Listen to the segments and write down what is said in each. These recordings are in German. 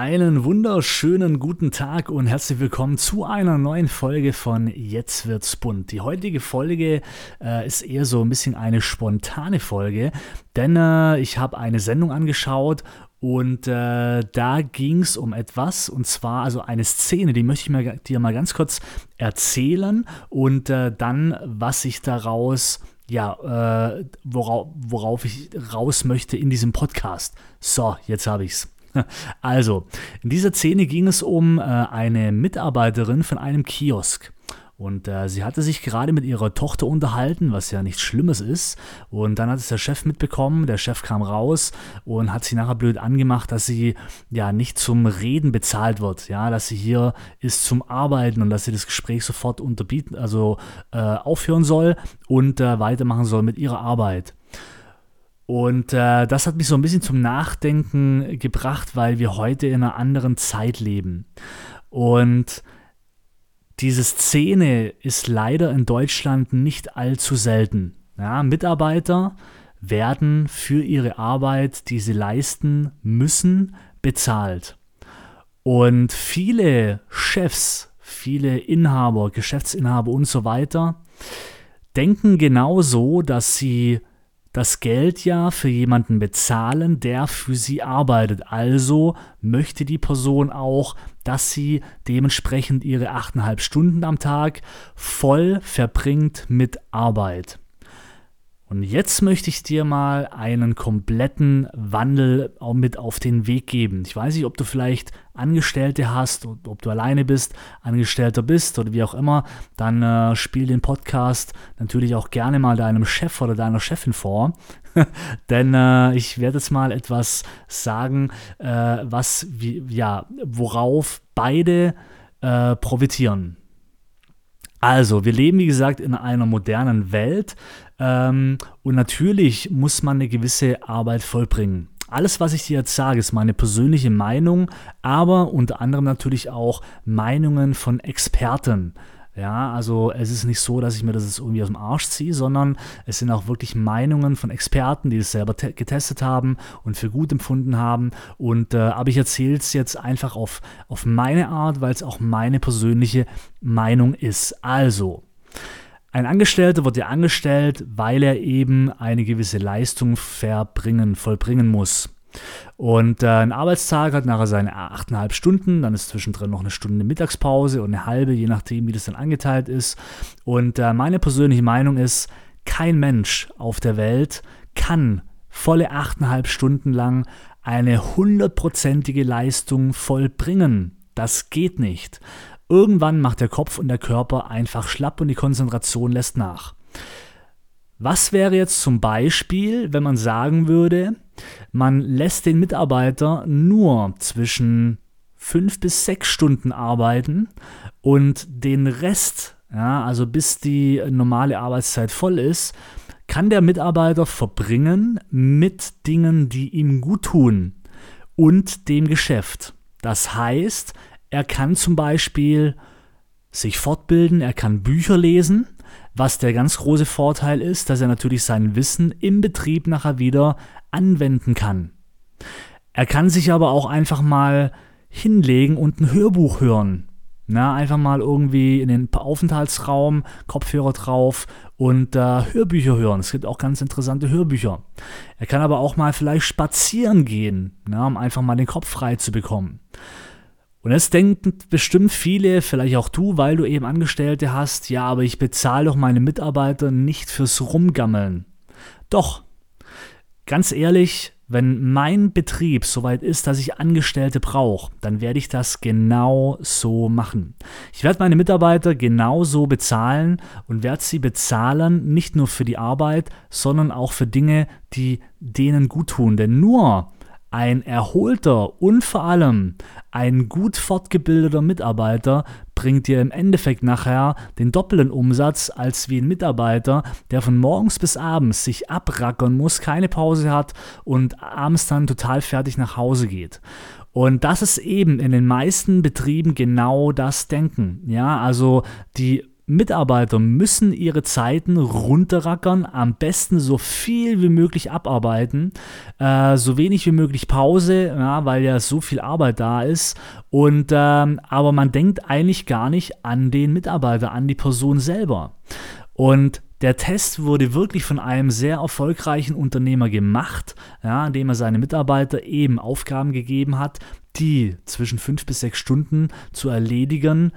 Einen wunderschönen guten Tag und herzlich willkommen zu einer neuen Folge von Jetzt wird's bunt. Die heutige Folge äh, ist eher so ein bisschen eine spontane Folge, denn äh, ich habe eine Sendung angeschaut und äh, da ging es um etwas, und zwar also eine Szene, die möchte ich mir, dir mal ganz kurz erzählen und äh, dann, was ich daraus, ja, äh, worauf, worauf ich raus möchte in diesem Podcast. So, jetzt habe ich's. Also, in dieser Szene ging es um äh, eine Mitarbeiterin von einem Kiosk. Und äh, sie hatte sich gerade mit ihrer Tochter unterhalten, was ja nichts Schlimmes ist. Und dann hat es der Chef mitbekommen. Der Chef kam raus und hat sie nachher blöd angemacht, dass sie ja nicht zum Reden bezahlt wird. Ja, dass sie hier ist zum Arbeiten und dass sie das Gespräch sofort unterbieten, also äh, aufhören soll und äh, weitermachen soll mit ihrer Arbeit. Und äh, das hat mich so ein bisschen zum Nachdenken gebracht, weil wir heute in einer anderen Zeit leben. Und diese Szene ist leider in Deutschland nicht allzu selten. Ja, Mitarbeiter werden für ihre Arbeit, die sie leisten müssen, bezahlt. Und viele Chefs, viele Inhaber, Geschäftsinhaber und so weiter denken genauso, dass sie das Geld ja für jemanden bezahlen, der für sie arbeitet. Also möchte die Person auch, dass sie dementsprechend ihre 8,5 Stunden am Tag voll verbringt mit Arbeit. Und jetzt möchte ich dir mal einen kompletten Wandel mit auf den Weg geben. Ich weiß nicht, ob du vielleicht Angestellte hast, ob du alleine bist, Angestellter bist oder wie auch immer, dann äh, spiel den Podcast natürlich auch gerne mal deinem Chef oder deiner Chefin vor. Denn äh, ich werde jetzt mal etwas sagen, äh, was, wie, ja, worauf beide äh, profitieren. Also, wir leben, wie gesagt, in einer modernen Welt ähm, und natürlich muss man eine gewisse Arbeit vollbringen. Alles, was ich dir jetzt sage, ist meine persönliche Meinung, aber unter anderem natürlich auch Meinungen von Experten. Ja, also es ist nicht so, dass ich mir das irgendwie aus dem Arsch ziehe, sondern es sind auch wirklich Meinungen von Experten, die das selber getestet haben und für gut empfunden haben. Und äh, aber ich erzähle es jetzt einfach auf, auf meine Art, weil es auch meine persönliche Meinung ist. Also, ein Angestellter wird ja angestellt, weil er eben eine gewisse Leistung verbringen, vollbringen muss. Und äh, ein Arbeitstag hat nachher seine 8,5 Stunden, dann ist zwischendrin noch eine Stunde Mittagspause und eine halbe, je nachdem, wie das dann angeteilt ist. Und äh, meine persönliche Meinung ist, kein Mensch auf der Welt kann volle 8,5 Stunden lang eine hundertprozentige Leistung vollbringen. Das geht nicht. Irgendwann macht der Kopf und der Körper einfach schlapp und die Konzentration lässt nach. Was wäre jetzt zum Beispiel, wenn man sagen würde, man lässt den Mitarbeiter nur zwischen fünf bis sechs Stunden arbeiten und den Rest, ja, also bis die normale Arbeitszeit voll ist, kann der Mitarbeiter verbringen mit Dingen, die ihm gut tun und dem Geschäft. Das heißt, er kann zum Beispiel sich fortbilden, er kann Bücher lesen, was der ganz große Vorteil ist, dass er natürlich sein Wissen im Betrieb nachher wieder anwenden kann. Er kann sich aber auch einfach mal hinlegen und ein Hörbuch hören. Na, einfach mal irgendwie in den Aufenthaltsraum, Kopfhörer drauf und äh, Hörbücher hören. Es gibt auch ganz interessante Hörbücher. Er kann aber auch mal vielleicht spazieren gehen, na, um einfach mal den Kopf frei zu bekommen. Und jetzt denken bestimmt viele, vielleicht auch du, weil du eben Angestellte hast, ja, aber ich bezahle doch meine Mitarbeiter nicht fürs Rumgammeln. Doch, ganz ehrlich, wenn mein Betrieb soweit ist, dass ich Angestellte brauche, dann werde ich das genau so machen. Ich werde meine Mitarbeiter genauso bezahlen und werde sie bezahlen, nicht nur für die Arbeit, sondern auch für Dinge, die denen gut tun. Denn nur ein erholter und vor allem ein gut fortgebildeter Mitarbeiter bringt dir im Endeffekt nachher den doppelten Umsatz als wie ein Mitarbeiter, der von morgens bis abends sich abrackern muss, keine Pause hat und abends dann total fertig nach Hause geht. Und das ist eben in den meisten Betrieben genau das Denken. Ja, also die Mitarbeiter müssen ihre Zeiten runterrackern, am besten so viel wie möglich abarbeiten, äh, so wenig wie möglich Pause, ja, weil ja so viel Arbeit da ist. Und ähm, aber man denkt eigentlich gar nicht an den Mitarbeiter, an die Person selber. Und der Test wurde wirklich von einem sehr erfolgreichen Unternehmer gemacht, ja, indem er seine Mitarbeiter eben Aufgaben gegeben hat, die zwischen fünf bis sechs Stunden zu erledigen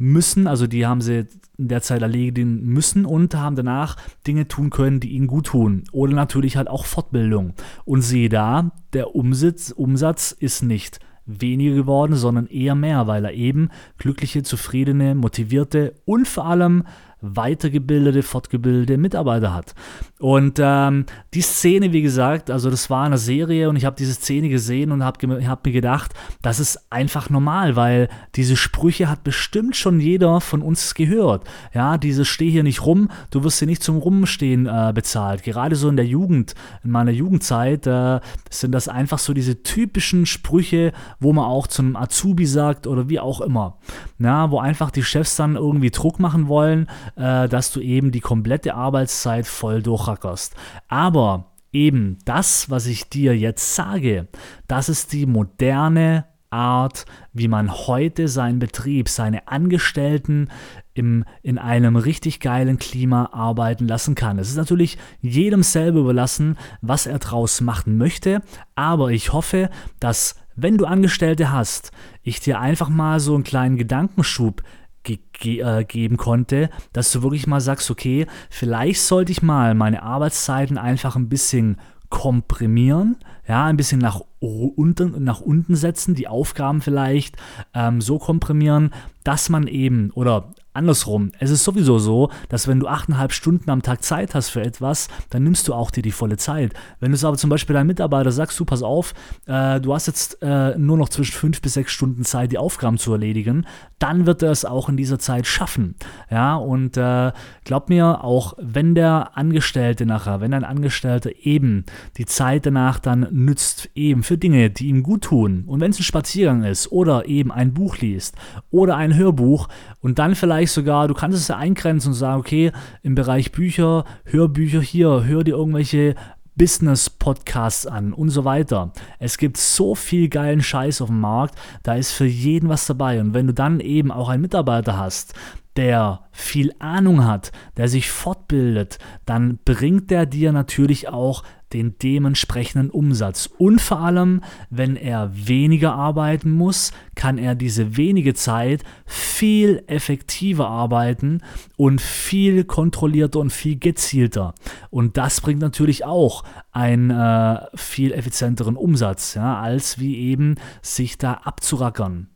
müssen, also die haben sie in der Zeit erledigen müssen und haben danach Dinge tun können, die ihnen gut tun. Oder natürlich halt auch Fortbildung. Und siehe da, der Umsatz, Umsatz ist nicht weniger geworden, sondern eher mehr, weil er eben glückliche, zufriedene, motivierte und vor allem weitergebildete, fortgebildete Mitarbeiter hat. Und ähm, die Szene, wie gesagt, also das war eine Serie und ich habe diese Szene gesehen und habe hab mir gedacht, das ist einfach normal, weil diese Sprüche hat bestimmt schon jeder von uns gehört. Ja, dieses Steh hier nicht rum, du wirst hier nicht zum Rumstehen äh, bezahlt. Gerade so in der Jugend, in meiner Jugendzeit, äh, sind das einfach so diese typischen Sprüche, wo man auch zum Azubi sagt oder wie auch immer. Ja, wo einfach die Chefs dann irgendwie Druck machen wollen, äh, dass du eben die komplette Arbeitszeit voll durchrackerst. Aber eben das, was ich dir jetzt sage, das ist die moderne Art, wie man heute seinen Betrieb, seine Angestellten im, in einem richtig geilen Klima arbeiten lassen kann. Es ist natürlich jedem selber überlassen, was er draus machen möchte, aber ich hoffe, dass wenn du Angestellte hast, ich dir einfach mal so einen kleinen Gedankenschub ge ge äh, geben konnte, dass du wirklich mal sagst, okay, vielleicht sollte ich mal meine Arbeitszeiten einfach ein bisschen komprimieren, ja, ein bisschen nach unten, nach unten setzen, die Aufgaben vielleicht ähm, so komprimieren, dass man eben, oder andersrum, es ist sowieso so, dass wenn du achteinhalb Stunden am Tag Zeit hast für etwas, dann nimmst du auch dir die volle Zeit. Wenn du es aber zum Beispiel deinem Mitarbeiter sagst, du pass auf, äh, du hast jetzt äh, nur noch zwischen fünf bis sechs Stunden Zeit, die Aufgaben zu erledigen, dann wird er es auch in dieser Zeit schaffen. Ja, und äh, glaub mir, auch wenn der Angestellte nachher, wenn ein Angestellter eben die Zeit danach dann nützt, eben für Dinge, die ihm gut tun, und wenn es ein Spaziergang ist oder eben ein Buch liest oder ein Hörbuch und dann vielleicht sogar, du kannst es ja eingrenzen und sagen, okay, im Bereich Bücher, Hörbücher hier, hör dir irgendwelche Business-Podcasts an und so weiter. Es gibt so viel geilen Scheiß auf dem Markt, da ist für jeden was dabei. Und wenn du dann eben auch einen Mitarbeiter hast, der viel Ahnung hat, der sich fortbildet, dann bringt der dir natürlich auch den dementsprechenden Umsatz. Und vor allem, wenn er weniger arbeiten muss, kann er diese wenige Zeit viel effektiver arbeiten und viel kontrollierter und viel gezielter. Und das bringt natürlich auch einen äh, viel effizienteren Umsatz, ja, als wie eben sich da abzurackern.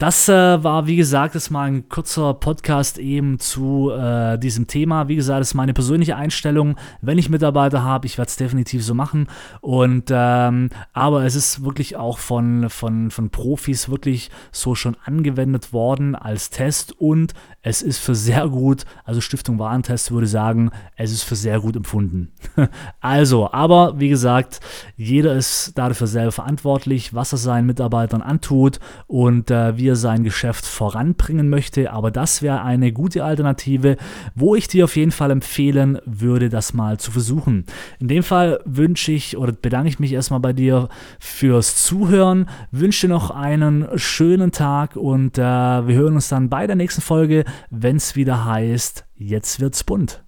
Das äh, war, wie gesagt, ist mal ein kurzer Podcast eben zu äh, diesem Thema. Wie gesagt, das ist meine persönliche Einstellung. Wenn ich Mitarbeiter habe, ich werde es definitiv so machen. Und ähm, aber es ist wirklich auch von, von, von Profis wirklich so schon angewendet worden als Test und es ist für sehr gut, also Stiftung Warentest würde sagen, es ist für sehr gut empfunden. also, aber wie gesagt, jeder ist dafür selber verantwortlich, was er seinen Mitarbeitern antut und äh, wie er sein Geschäft voranbringen möchte. Aber das wäre eine gute Alternative, wo ich dir auf jeden Fall empfehlen würde, das mal zu versuchen. In dem Fall wünsche ich oder bedanke ich mich erstmal bei dir fürs Zuhören, wünsche noch einen schönen Tag und äh, wir hören uns dann bei der nächsten Folge, wenn es wieder heißt, jetzt wird's bunt.